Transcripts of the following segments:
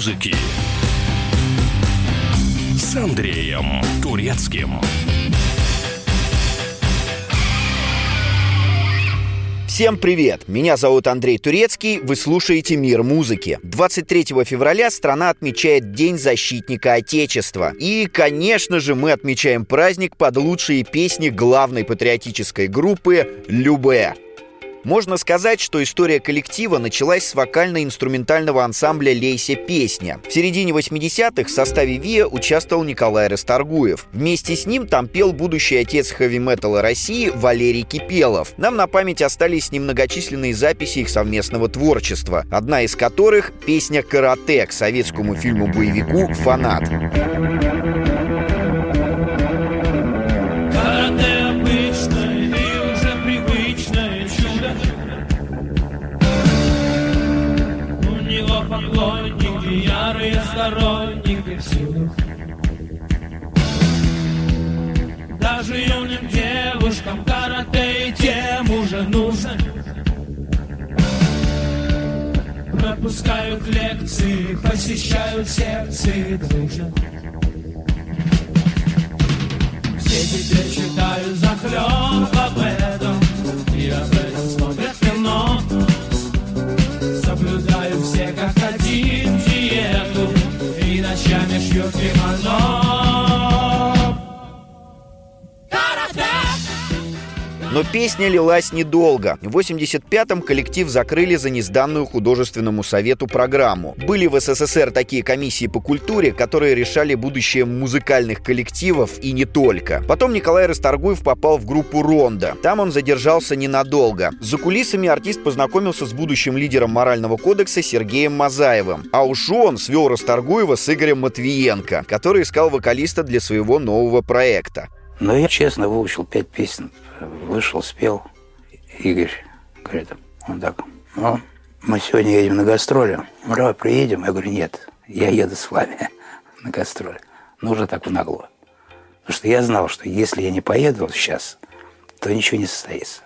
музыки с Андреем Турецким. Всем привет! Меня зовут Андрей Турецкий, вы слушаете «Мир музыки». 23 февраля страна отмечает День защитника Отечества. И, конечно же, мы отмечаем праздник под лучшие песни главной патриотической группы «Любе». Можно сказать, что история коллектива началась с вокально-инструментального ансамбля «Лейся песня». В середине 80-х в составе ВИА участвовал Николай Расторгуев. Вместе с ним там пел будущий отец хэви-металла России Валерий Кипелов. Нам на память остались немногочисленные записи их совместного творчества, одна из которых — песня «Карате» к советскому фильму-боевику «Фанат». Сторонники всюду Даже юным девушкам карате и тем уже нужен. Пропускают лекции, посещают секции дружно. Все теперь читают захлеб об этом И об этом. смотрят 别看了。Но песня лилась недолго. В 85-м коллектив закрыли за незданную художественному совету программу. Были в СССР такие комиссии по культуре, которые решали будущее музыкальных коллективов и не только. Потом Николай Расторгуев попал в группу «Ронда». Там он задержался ненадолго. За кулисами артист познакомился с будущим лидером морального кодекса Сергеем Мазаевым. А уж он свел Расторгуева с Игорем Матвиенко, который искал вокалиста для своего нового проекта. Но я честно выучил пять песен вышел, спел. Игорь говорит, он так, ну, мы сегодня едем на гастроли, ну, давай приедем. Я говорю, нет, я еду с вами на гастроли. Ну, уже так нагло. Потому что я знал, что если я не поеду сейчас, то ничего не состоится.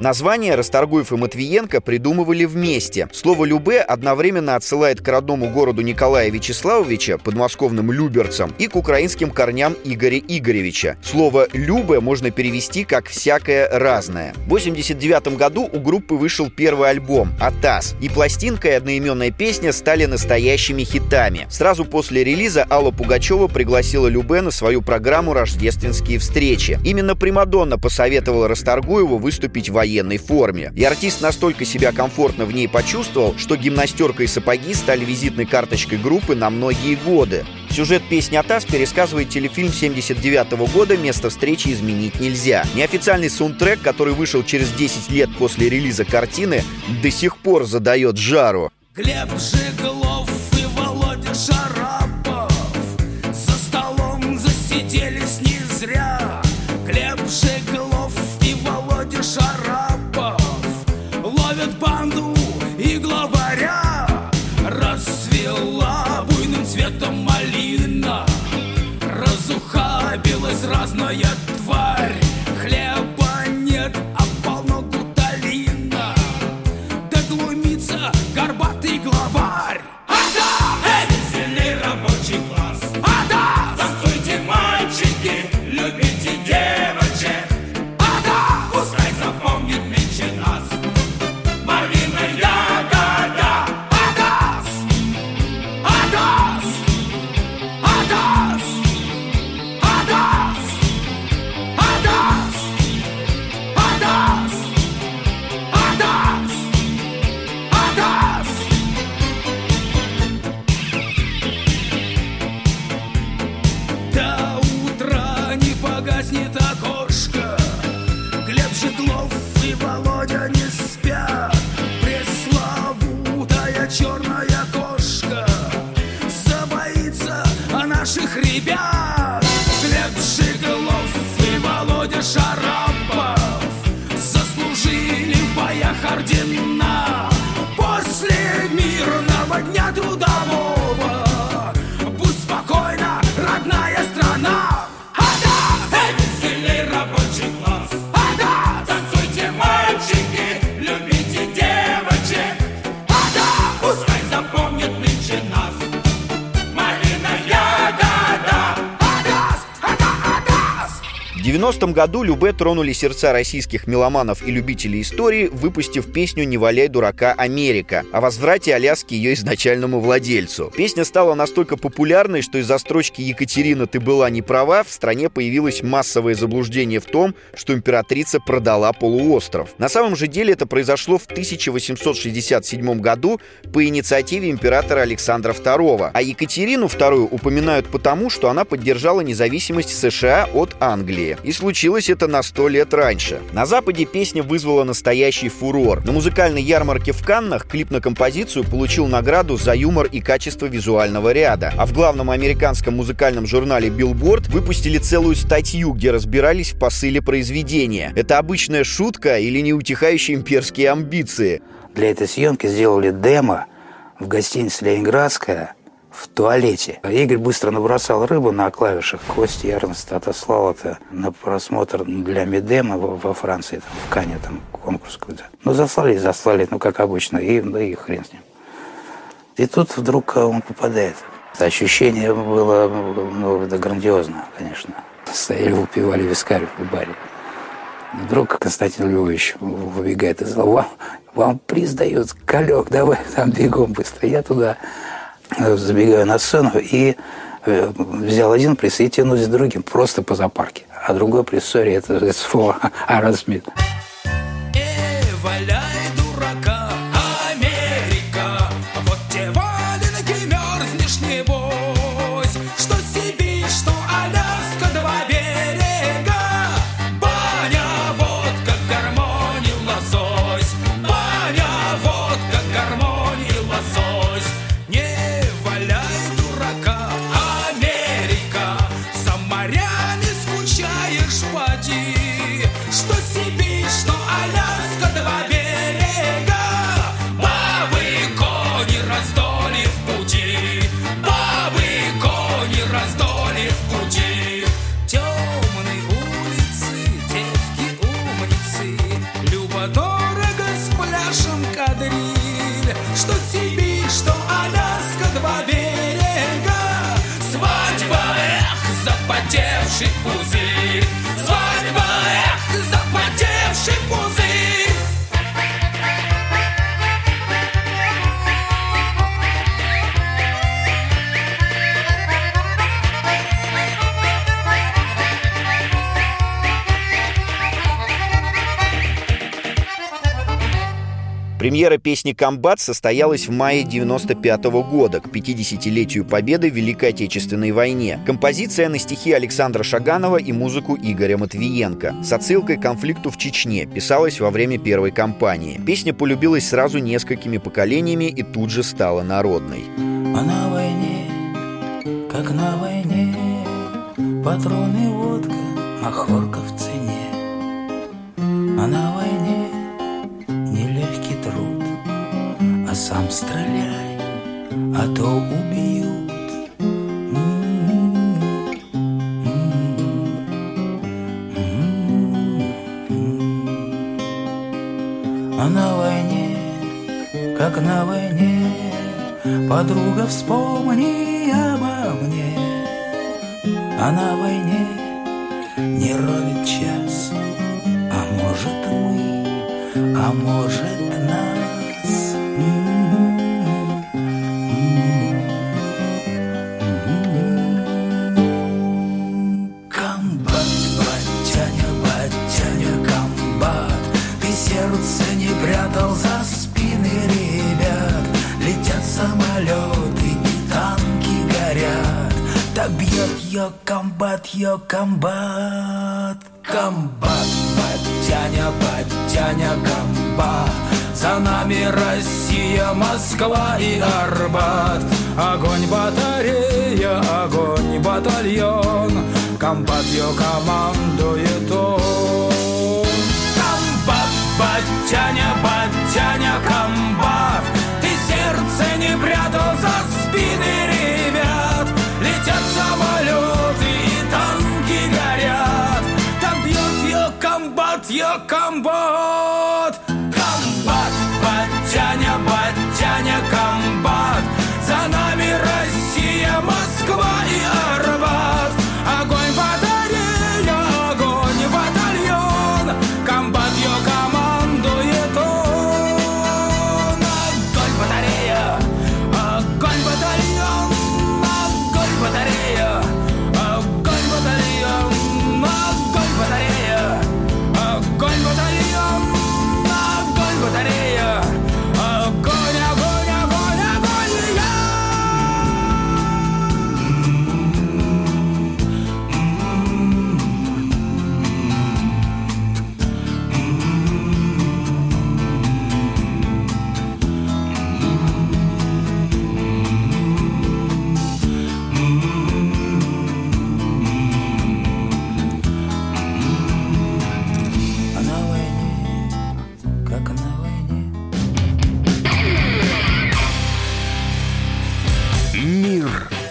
Название Расторгуев и Матвиенко придумывали вместе. Слово «любе» одновременно отсылает к родному городу Николая Вячеславовича, подмосковным Люберцам, и к украинским корням Игоря Игоревича. Слово «любе» можно перевести как «всякое разное». В 1989 году у группы вышел первый альбом «Атас», и пластинка и одноименная песня стали настоящими хитами. Сразу после релиза Алла Пугачева пригласила Любе на свою программу «Рождественские встречи». Именно Примадонна посоветовала Расторгуеву выступить в военной форме. И артист настолько себя комфортно в ней почувствовал, что гимнастерка и сапоги стали визитной карточкой группы на многие годы. Сюжет песни «Атас» пересказывает телефильм 79 -го года «Место встречи изменить нельзя». Неофициальный саундтрек, который вышел через 10 лет после релиза картины, до сих пор задает жару. Глеб Жиглов и Володя Шарапов Yeah. 90-м году Любе тронули сердца российских меломанов и любителей истории, выпустив песню «Не валяй дурака, Америка» о возврате Аляски ее изначальному владельцу. Песня стала настолько популярной, что из-за строчки «Екатерина, ты была не права» в стране появилось массовое заблуждение в том, что императрица продала полуостров. На самом же деле это произошло в 1867 году по инициативе императора Александра II, а Екатерину II упоминают потому, что она поддержала независимость США от Англии. И случилось это на сто лет раньше. На Западе песня вызвала настоящий фурор. На музыкальной ярмарке в Каннах клип на композицию получил награду за юмор и качество визуального ряда. А в главном американском музыкальном журнале Billboard выпустили целую статью, где разбирались в посыле произведения. Это обычная шутка или неутихающие имперские амбиции? Для этой съемки сделали демо в гостинице «Ленинградская», в туалете. Игорь быстро набросал рыбу на клавишах. Кости Эрнст отослал это на просмотр для Медема во Франции, там, в Кане, там конкурс какой-то. Ну, заслали, заслали, ну, как обычно, и, ну, и хрен с ним. И тут вдруг он попадает. Ощущение было, ну, это грандиозно, конечно. Стояли, выпивали вискарь в баре. И вдруг Константин Львович выбегает из зала. Вам, вам приз дают, колек, давай там бегом быстро. Я туда забегаю на сцену и э, взял один приз и тянусь с другим просто по зоопарке. А другой сори, это СФО Аарон Смит. Премьера песни «Комбат» состоялась в мае 95 года, к 50-летию победы в Великой Отечественной войне. Композиция на стихи Александра Шаганова и музыку Игоря Матвиенко. С отсылкой к конфликту в Чечне писалась во время первой кампании. Песня полюбилась сразу несколькими поколениями и тут же стала народной. А на войне, как на войне, патроны, водка, махорка в цене. А на войне сам стреляй, а то убьют. А на войне, как на войне, Подруга, вспомни обо мне А на войне не ровен час А может мы, а может ее комбат Комбат, батяня, батяня, комбат. За нами Россия, Москва и Арбат. Огонь батарея, огонь батальон. Комбат ее командует комбат. Комбат, батяня, батяня, комбат. За нами Россия, Москва и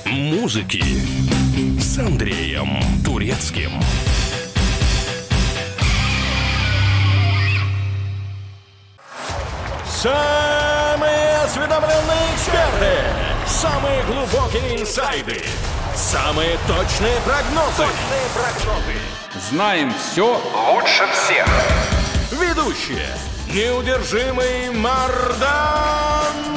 музыки с Андреем Турецким. Самые осведомленные эксперты, самые глубокие инсайды, самые точные прогнозы. Точные прогнозы. Знаем все лучше всех. Ведущие. Неудержимый Мардан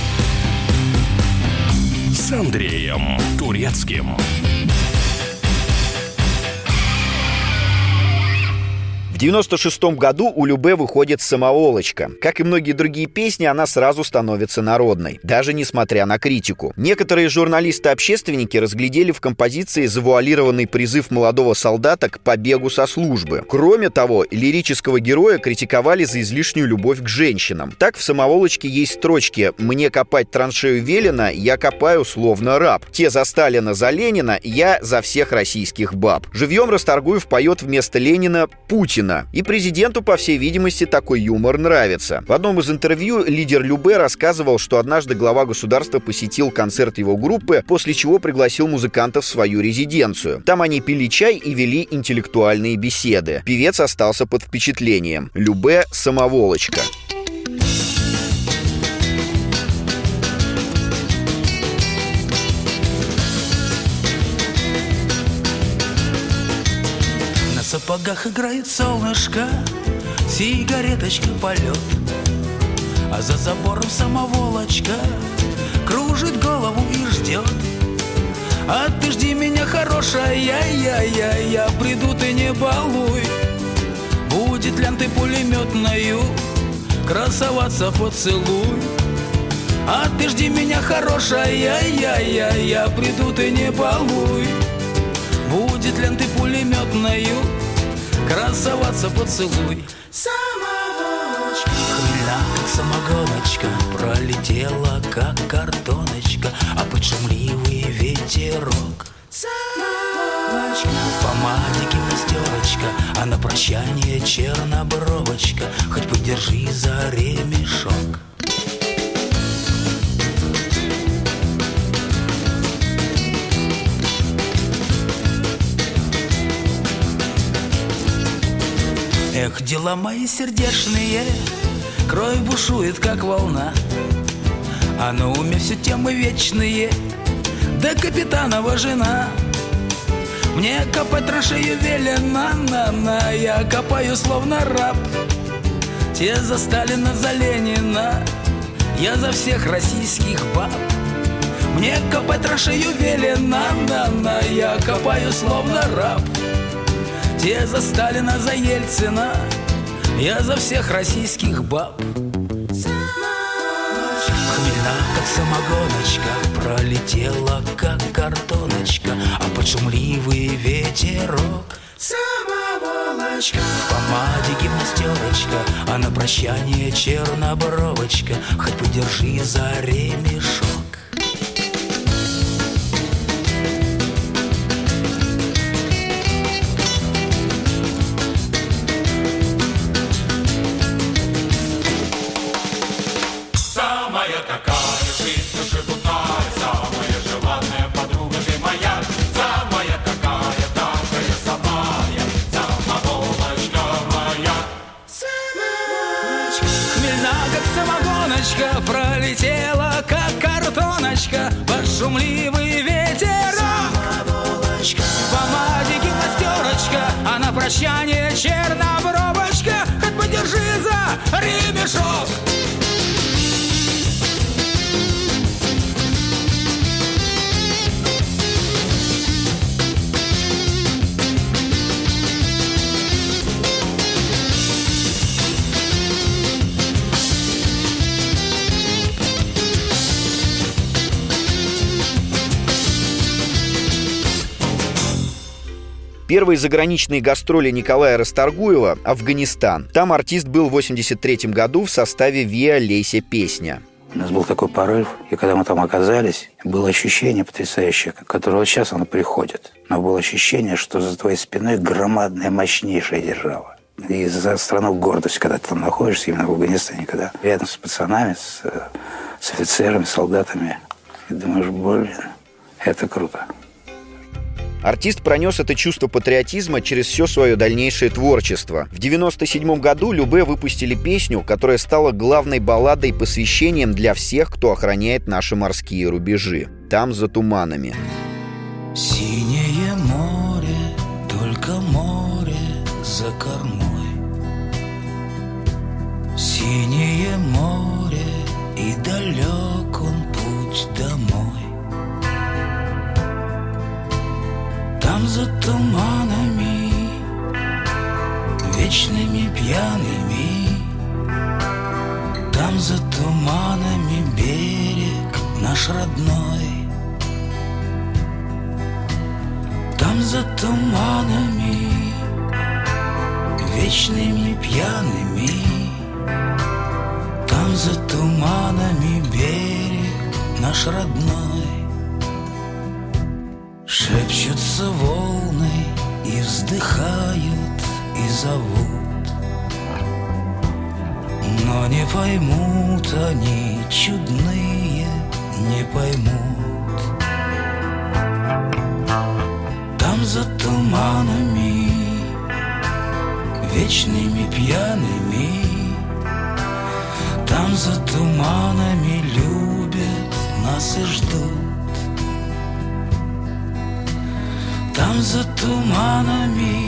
с Андреем Турецким. 96 году у Любе выходит «Самоволочка». Как и многие другие песни, она сразу становится народной, даже несмотря на критику. Некоторые журналисты-общественники разглядели в композиции завуалированный призыв молодого солдата к побегу со службы. Кроме того, лирического героя критиковали за излишнюю любовь к женщинам. Так в «Самоволочке» есть строчки «Мне копать траншею велено, я копаю словно раб». Те за Сталина, за Ленина, я за всех российских баб. Живьем Расторгуев поет вместо Ленина Путина. И президенту, по всей видимости, такой юмор нравится. В одном из интервью лидер Любе рассказывал, что однажды глава государства посетил концерт его группы, после чего пригласил музыкантов в свою резиденцию. Там они пили чай и вели интеллектуальные беседы. Певец остался под впечатлением. Любе – самоволочка. Сапогах играет солнышко, сигареточка полет, А за забором самоволочка кружит голову и ждет. А ты жди меня, хорошая, я, я, я приду, ты не балуй. Будет лентой пулеметною красоваться поцелуй. А ты жди меня, хорошая, я, я, я приду, ты не балуй. Будет лентой пулеметною Красоваться поцелуй. Самогоночка Хмельна, как самогоночка Пролетела, как картоночка А под шумливый ветерок. Самогоночка В помаде гимнастерочка А на прощание чернобровочка Хоть подержи за ремешок Эх, дела мои сердечные, Кровь бушует, как волна, А на уме все темы вечные, Да капитанова жена. Мне копать траншею велено, на, на, Я копаю словно раб. Те за Сталина, за Ленина, Я за всех российских баб. Мне копать траншею велено, на, на, Я копаю словно раб. Те за Сталина, за Ельцина Я за всех российских баб. Хмельна, как самогоночка Пролетела, как картоночка А под шумливый ветерок. Самоволочка. В помаде гимнастерочка А на прощание чернобровочка. Хоть подержи за ремешок самогоночка Пролетела, как картоночка. Под шумливый ветерок В помаде гимнастерочка А на прощание чернобровочка Хоть подержи за ремешок Первые заграничные гастроли Николая Расторгуева – Афганистан. Там артист был в 83 году в составе «Виа Лейся Песня». У нас был такой порыв, и когда мы там оказались, было ощущение потрясающее, которое вот сейчас оно приходит. Но было ощущение, что за твоей спиной громадная, мощнейшая держава. И за страну гордость, когда ты там находишься, именно в Афганистане, когда рядом с пацанами, с, с офицерами, солдатами, и думаешь, блин, это круто. Артист пронес это чувство патриотизма через все свое дальнейшее творчество. В 1997 году Любе выпустили песню, которая стала главной балладой посвящением для всех, кто охраняет наши морские рубежи. Там за туманами. Синее море, только море за кормой. Синее море и далек он путь домой. За туманами, вечными пьяными, Там за туманами берег наш родной. Там за туманами, вечными пьяными, Там за туманами берег наш родной. Шепчутся волны и вздыхают и зовут. Но не поймут они, чудные, не поймут. Там за туманами, вечными пьяными Там за туманами любят нас и ждут Там за туманами,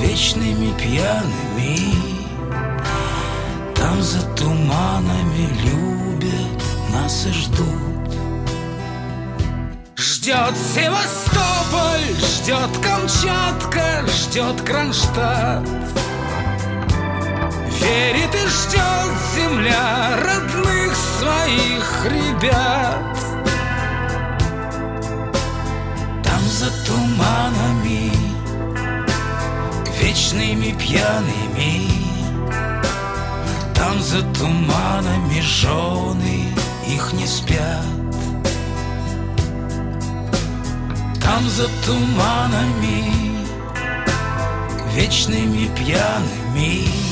вечными пьяными, Там за туманами любят нас и ждут. Ждет Севастополь, ждет Камчатка, ждет Кронштадт. Верит и ждет земля родных своих ребят. За туманами, вечными пьяными. Там за туманами жены их не спят. Там за туманами, вечными пьяными.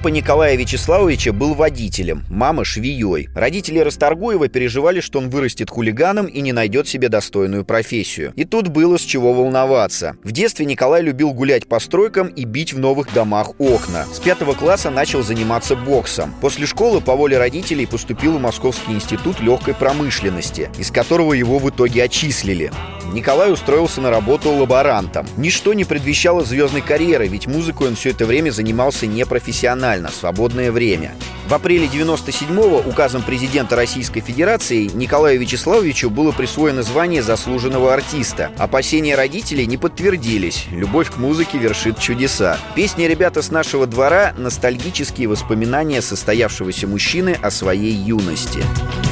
Папа Николая Вячеславовича был водителем, мама швеей. Родители Расторгуева переживали, что он вырастет хулиганом и не найдет себе достойную профессию. И тут было с чего волноваться. В детстве Николай любил гулять по стройкам и бить в новых домах окна. С пятого класса начал заниматься боксом. После школы по воле родителей поступил в Московский институт легкой промышленности, из которого его в итоге отчислили. Николай устроился на работу лаборантом. Ничто не предвещало звездной карьеры, ведь музыкой он все это время занимался непрофессионально, в свободное время. В апреле 97-го указом президента Российской Федерации Николаю Вячеславовичу было присвоено звание заслуженного артиста. Опасения родителей не подтвердились. Любовь к музыке вершит чудеса. Песни «Ребята с нашего двора» — ностальгические воспоминания состоявшегося мужчины о своей юности.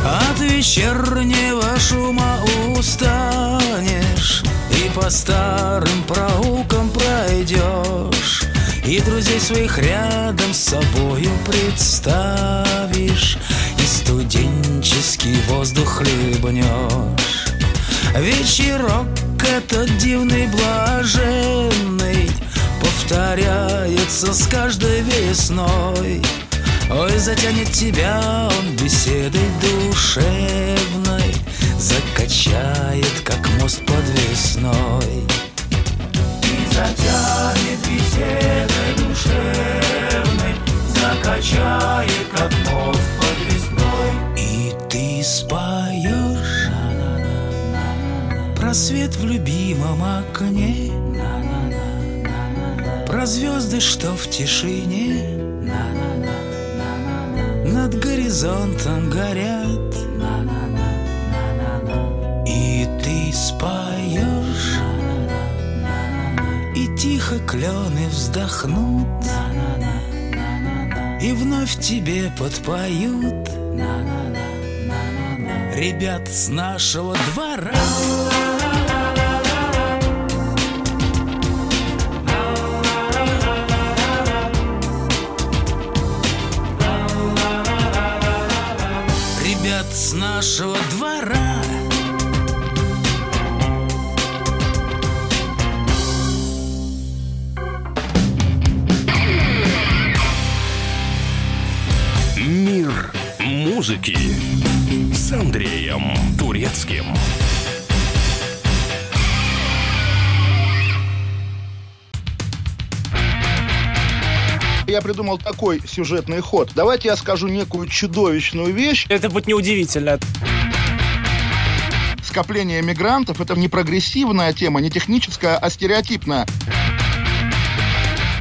От вечернего шума устанешь И по старым проулкам пройдешь И друзей своих рядом с собою представишь И студенческий воздух хлебнешь. Вечерок этот дивный блаженный Повторяется с каждой весной. Ой, затянет тебя он беседой душевной Закачает, как мост подвесной затянет беседой душевной Закачает, как мост подвесной И ты споешь. Про свет в любимом окне. Про звезды, что в тишине. Над горизонтом горят. И ты споешь И тихо клены вздохнут. И вновь тебе подпоют. Ребят с нашего двора. Ребят с нашего двора музыки с Андреем Турецким. Я придумал такой сюжетный ход. Давайте я скажу некую чудовищную вещь. Это будет неудивительно. Скопление мигрантов – это не прогрессивная тема, не техническая, а стереотипная.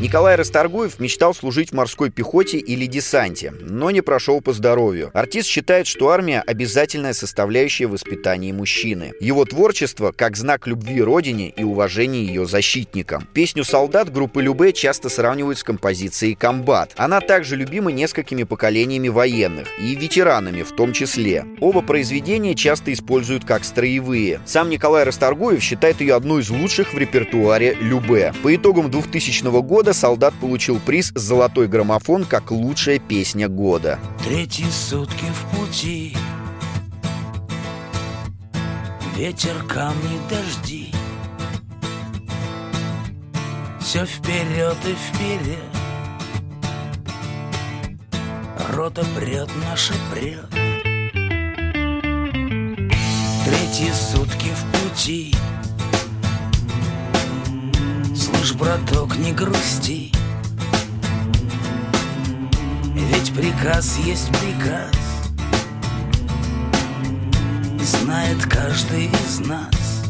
Николай Расторгуев мечтал служить в морской пехоте или десанте, но не прошел по здоровью. Артист считает, что армия – обязательная составляющая воспитания мужчины. Его творчество – как знак любви родине и уважения ее защитникам. Песню «Солдат» группы Любе часто сравнивают с композицией «Комбат». Она также любима несколькими поколениями военных и ветеранами в том числе. Оба произведения часто используют как строевые. Сам Николай Расторгуев считает ее одной из лучших в репертуаре Любе. По итогам 2000 года «Солдат» получил приз «Золотой граммофон» как лучшая песня года. Третьи сутки в пути. Ветер, камни, дожди. Все вперед и вперед. Рота прет, наша прет Третьи сутки в пути браток, не грусти. Ведь приказ есть приказ. Знает каждый из нас.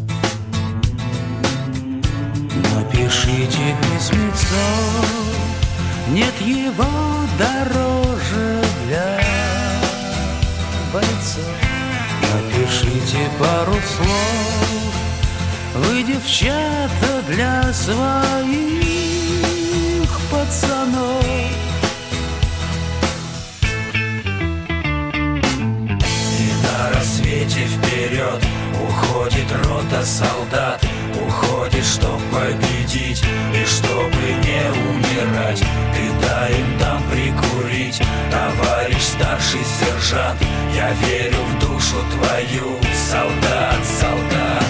Напишите письмецо. Нет его дороже для бойцов. Напишите пару слов Вы, девчата, для своих пацанов. И на рассвете вперед Уходит рота солдат. Уходит, чтоб победить И чтобы не умирать. Ты дай им там прикурить Товарищ старший сержант. Я верю в душу твою Солдат, солдат,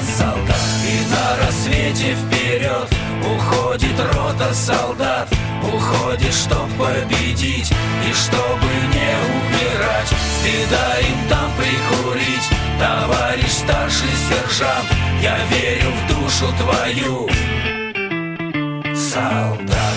на рассвете вперед. Уходит рота солдат Уходишь, чтоб победить и чтобы не умирать. Ты дай им там прикурить, товарищ старший сержант Я верю в душу твою. Солдат,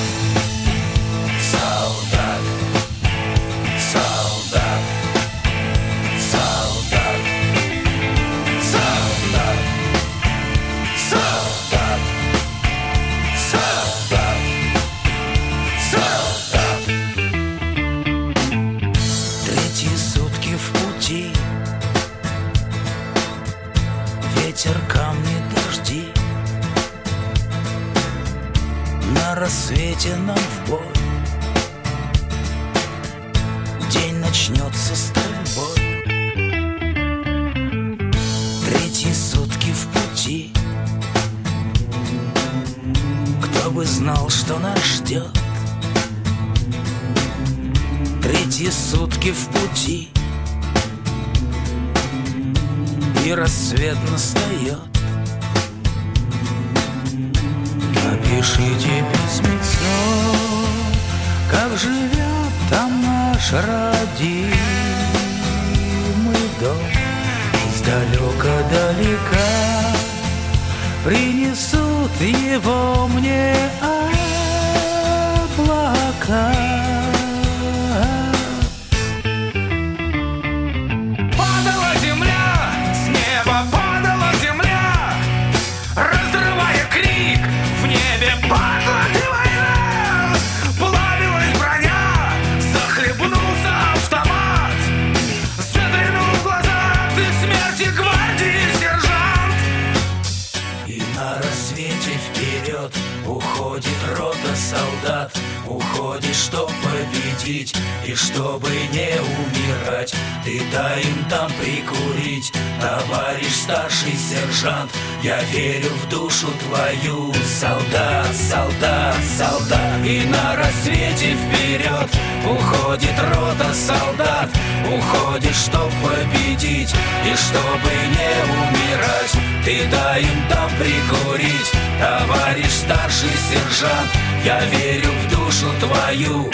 Уходит, чтоб победить и чтобы не умирать. Ты дай им там прикурить, товарищ старший сержант. Я верю в душу твою, солдат, солдат, солдат И на рассвете вперед уходит рота солдат. Уходит, чтоб победить и чтобы не умирать. Ты дай им там прикурить, товарищ старший сержант Я верю в душу твою,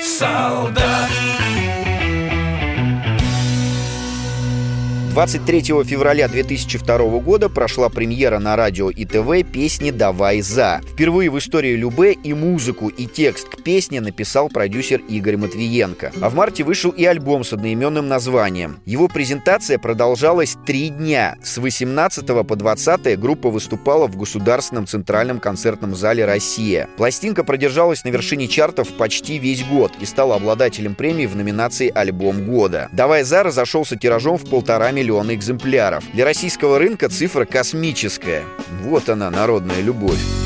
солдат 23 февраля 2002 года прошла премьера на радио и ТВ песни «Давай за». Впервые в истории Любе и музыку, и текст к песне написал продюсер Игорь Матвиенко. А в марте вышел и альбом с одноименным названием. Его презентация продолжалась три дня. С 18 по 20 группа выступала в Государственном центральном концертном зале «Россия». Пластинка продержалась на вершине чартов почти весь год и стала обладателем премии в номинации «Альбом года». «Давай за» разошелся тиражом в полтора миллиона экземпляров. Для российского рынка цифра космическая. Вот она, народная любовь.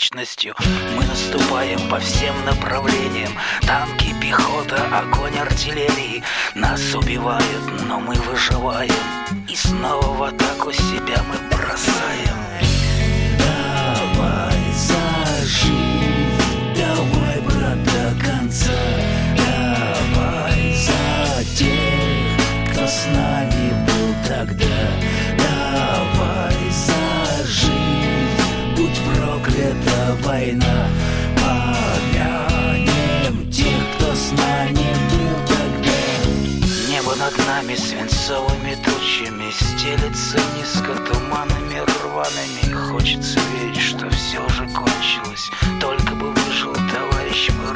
Кажется вечностью. Мы наступаем по всем направлениям. Танки, пехота, огонь артиллерии. Нас убивают, но мы выживаем. И снова в атаку себя мы бросаем нами свинцовыми тучами Стелется низко туманами рваными. Хочется верить, что все же кончилось. Только бы выжил товарищ мой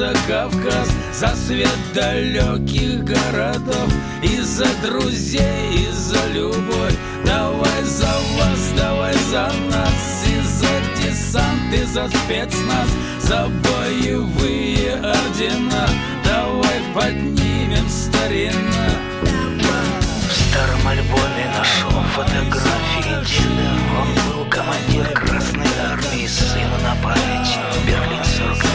за Кавказ, за свет далеких городов, и за друзей, и за любовь. Давай за вас, давай за нас, и за десант, и за спецназ, за боевые ордена. Давай поднимем старина. В старом альбоме нашел фотографии деда Он был командир Красной Армии, сыну на память Берлин 45-го,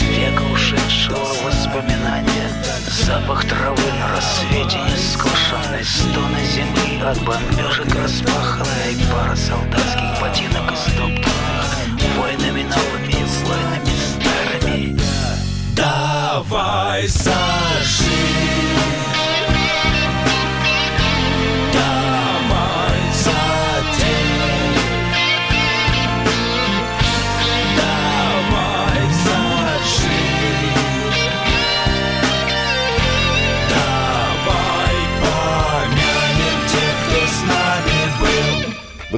века ушедшего воспоминания. Запах травы на рассвете нескошенной Стоны земли от бомбежек распаханной Пара солдатских ботинок истоптанных Войнами новыми, войнами старыми. Давай зажи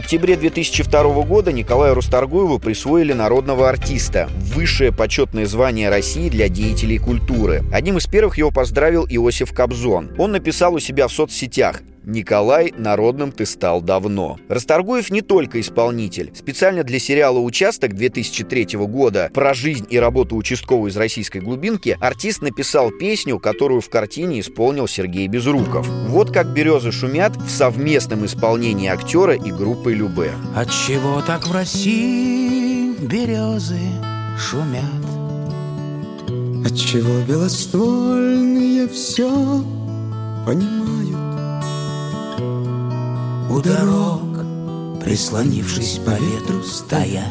октябре 2002 года Николаю Русторгуеву присвоили народного артиста – высшее почетное звание России для деятелей культуры. Одним из первых его поздравил Иосиф Кобзон. Он написал у себя в соцсетях «Николай, народным ты стал давно». Расторгуев не только исполнитель. Специально для сериала «Участок» 2003 года про жизнь и работу участкового из российской глубинки артист написал песню, которую в картине исполнил Сергей Безруков. Вот как «Березы шумят» в совместном исполнении актера и группы Любе. Отчего так в России березы шумят? Отчего белоствольные все понимают? У дорог, прислонившись по ветру, стоят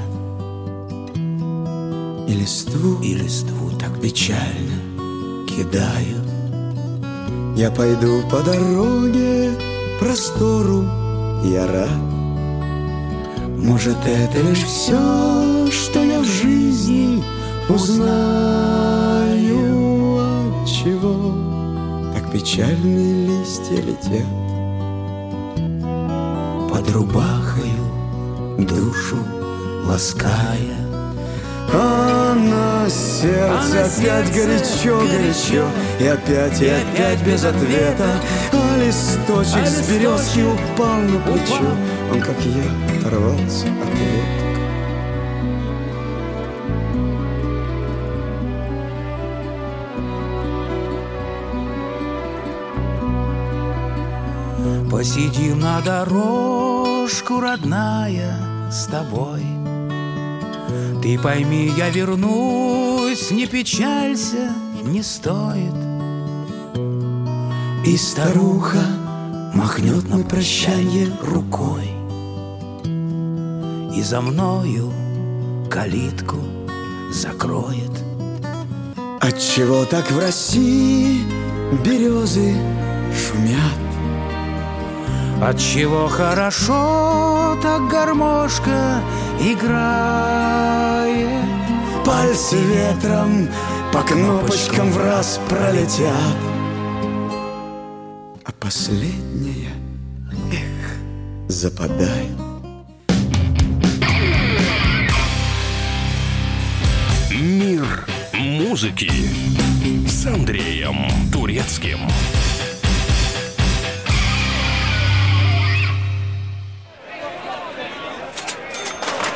И листву И листву так печально кидают Я пойду по дороге простору, я рад. Может, это лишь все, что я в жизни узнаю Отчего так печальные листья летят Под рубахою душу лаская. А на сердце А на опять сердце горячо, горячо. И опять, и опять без ответа. А листочек с березки упал на плечо. Он, как я, оторвался от веток Посидим на дорожку, родная, с тобой. Ты пойми, я вернусь, не печалься, не стоит. И старуха махнет на прощание рукой. И за мною калитку закроет. Отчего так в России березы шумят? Отчего хорошо так гармошка играет. Пальцы ветром по кнопочкам в раз пролетят. А последняя, эх, западает. Мир музыки с Андреем Турецким.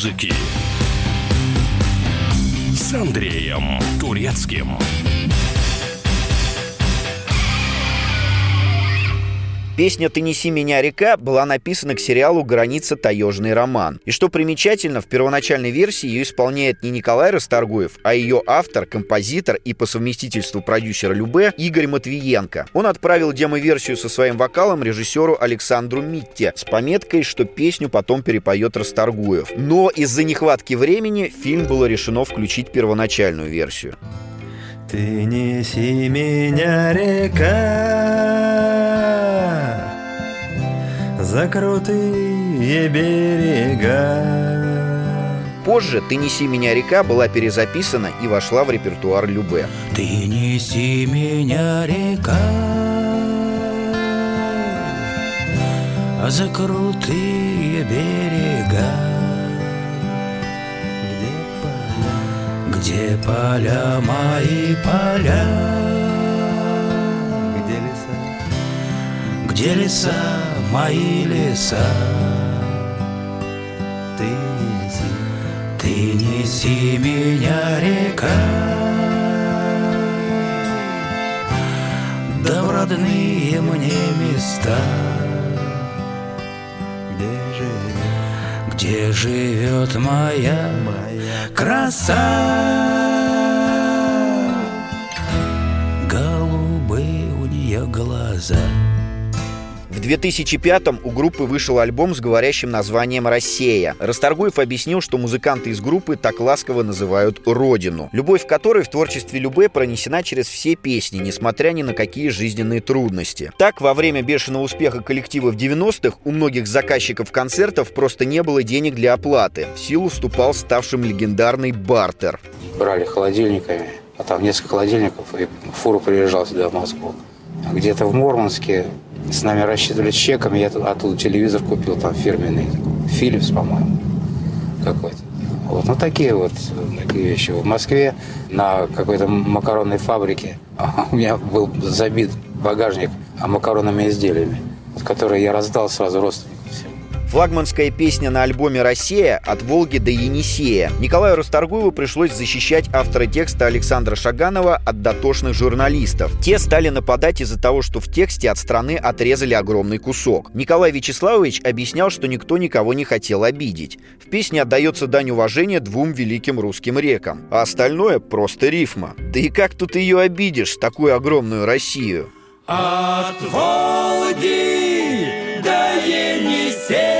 Музыки с Андреем Турецким. Песня «Ты неси меня, река» была написана к сериалу «Граница. Таежный роман». И что примечательно, в первоначальной версии ее исполняет не Николай Расторгуев, а ее автор, композитор и по совместительству продюсер Любе Игорь Матвиенко. Он отправил демо-версию со своим вокалом режиссеру Александру Митте с пометкой, что песню потом перепоет Расторгуев. Но из-за нехватки времени фильм было решено включить первоначальную версию. Ты неси меня, река, за крутые берега. Позже «Ты неси меня, река» была перезаписана и вошла в репертуар Любе. Ты неси меня, река, за крутые берега. Где поля мои поля? Где леса? Где леса мои леса? Ты неси, Ты неси меня, река, Да в родные мне места, Где живет моя моя краса. Голубые у нее глаза. В 2005-м у группы вышел альбом с говорящим названием «Россия». Расторгуев объяснил, что музыканты из группы так ласково называют «Родину», любовь которой в творчестве Любе пронесена через все песни, несмотря ни на какие жизненные трудности. Так, во время бешеного успеха коллектива в 90-х у многих заказчиков концертов просто не было денег для оплаты. В силу вступал ставшим легендарный бартер. Брали холодильниками, а там несколько холодильников, и фуру приезжал сюда в Москву. А Где-то в Мурманске с нами рассчитывали чеками, я тут- оттуда телевизор купил, там фирменный, Philips, по-моему, какой-то. Вот, ну такие вот такие вещи. В Москве на какой-то макаронной фабрике у меня был забит багажник макаронными изделиями, которые я раздал сразу родственникам. Флагманская песня на альбоме «Россия» от Волги до Енисея. Николаю Расторгуеву пришлось защищать автора текста Александра Шаганова от дотошных журналистов. Те стали нападать из-за того, что в тексте от страны отрезали огромный кусок. Николай Вячеславович объяснял, что никто никого не хотел обидеть. В песне отдается дань уважения двум великим русским рекам, а остальное просто рифма. Да и как тут ее обидишь, такую огромную Россию? От Волги до Енисея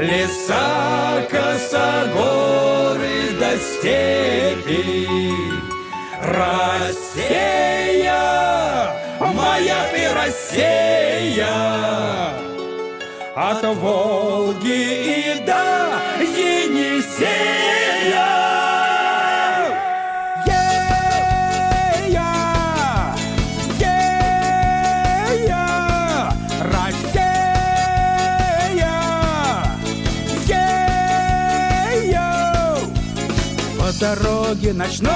Леса, косогоры до степи. Россия, моя ты Россия. От Волги и до По дороге ночной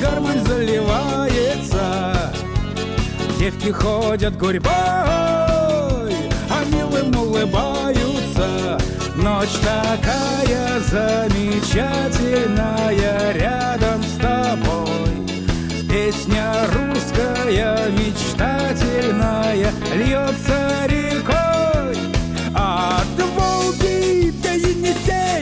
гармонь заливается, девки ходят гурьбой, а милым улыбаются. Ночь такая замечательная рядом с тобой. Песня русская, мечтательная, льется рекой. От Волги до Енисея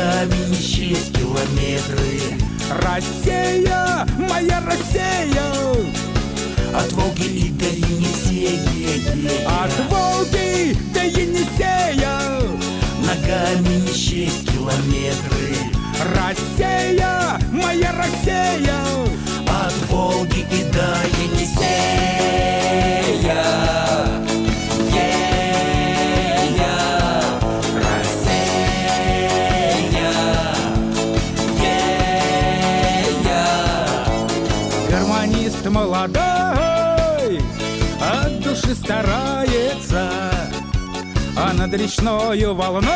Ногами счесть километры. Россия, моя Россия! От Волги и до Енисея. От Волги до Енисея! Ногами счесть километры. Россия, моя Россия! От Волги и до Енисея Молодой От души старается А над речною волной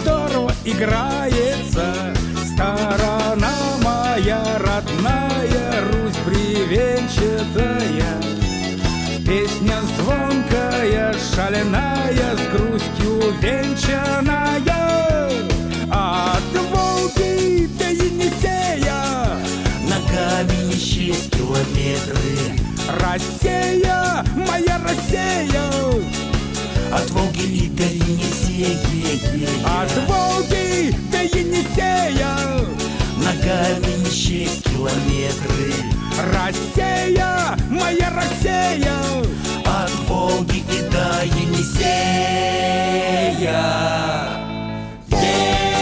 Здорово играется. Сторона моя родная Русь бревенчатая. Песня звонкая, шаленая С грустью венчаная Счесть Россия, моя Россия! От Волги и до Енисея От Волги до Енисея Ногами не счесть километры. Россия, моя Россия! От Волги и до Енисея. Россия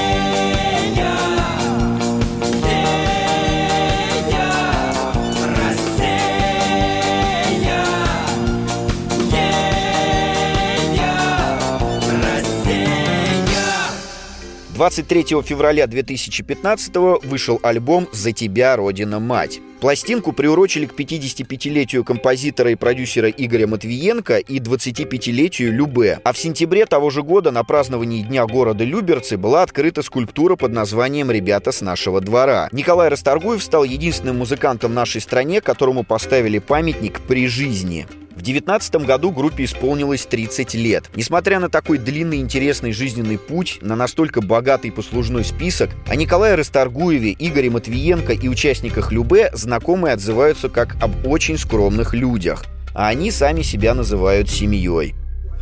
23 февраля 2015 вышел альбом «За тебя, Родина, мать». Пластинку приурочили к 55-летию композитора и продюсера Игоря Матвиенко и 25-летию Любе. А в сентябре того же года на праздновании Дня города Люберцы была открыта скульптура под названием «Ребята с нашего двора». Николай Расторгуев стал единственным музыкантом нашей стране, которому поставили памятник при жизни. В 2019 году группе исполнилось 30 лет. Несмотря на такой длинный интересный жизненный путь, на настолько богатый послужной список, о Николае Расторгуеве, Игоре Матвиенко и участниках Любе знакомые отзываются как об очень скромных людях. А они сами себя называют семьей.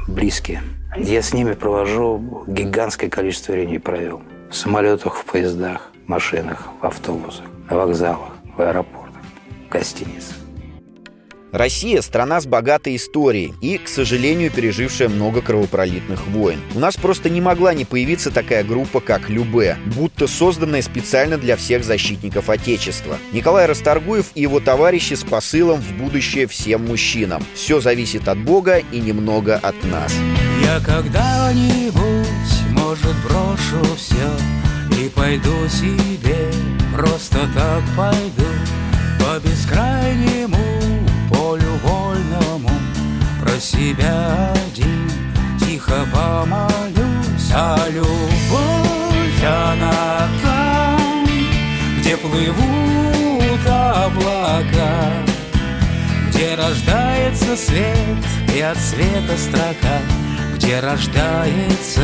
Близкие. Я с ними провожу гигантское количество времени провел. В самолетах, в поездах, машинах, в автобусах, на вокзалах, в аэропортах, в гостиницах. Россия – страна с богатой историей и, к сожалению, пережившая много кровопролитных войн. У нас просто не могла не появиться такая группа, как Любе, будто созданная специально для всех защитников Отечества. Николай Расторгуев и его товарищи с посылом в будущее всем мужчинам. Все зависит от Бога и немного от нас. Я когда-нибудь, может, брошу все И пойду себе, просто так пойду По бескрайнему полю вольному Про себя один. Тихо помолюсь А любовь она там, где плывут облака где рождается свет и от света строка, Где рождается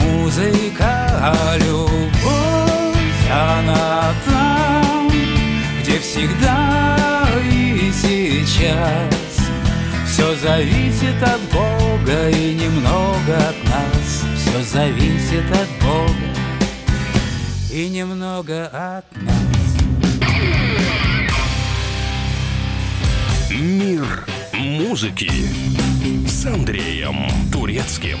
музыка, а любовь она там, где всегда и сейчас. Все зависит от Бога и немного от нас. Все зависит от Бога и немного от нас. Мир музыки с Андреем Турецким.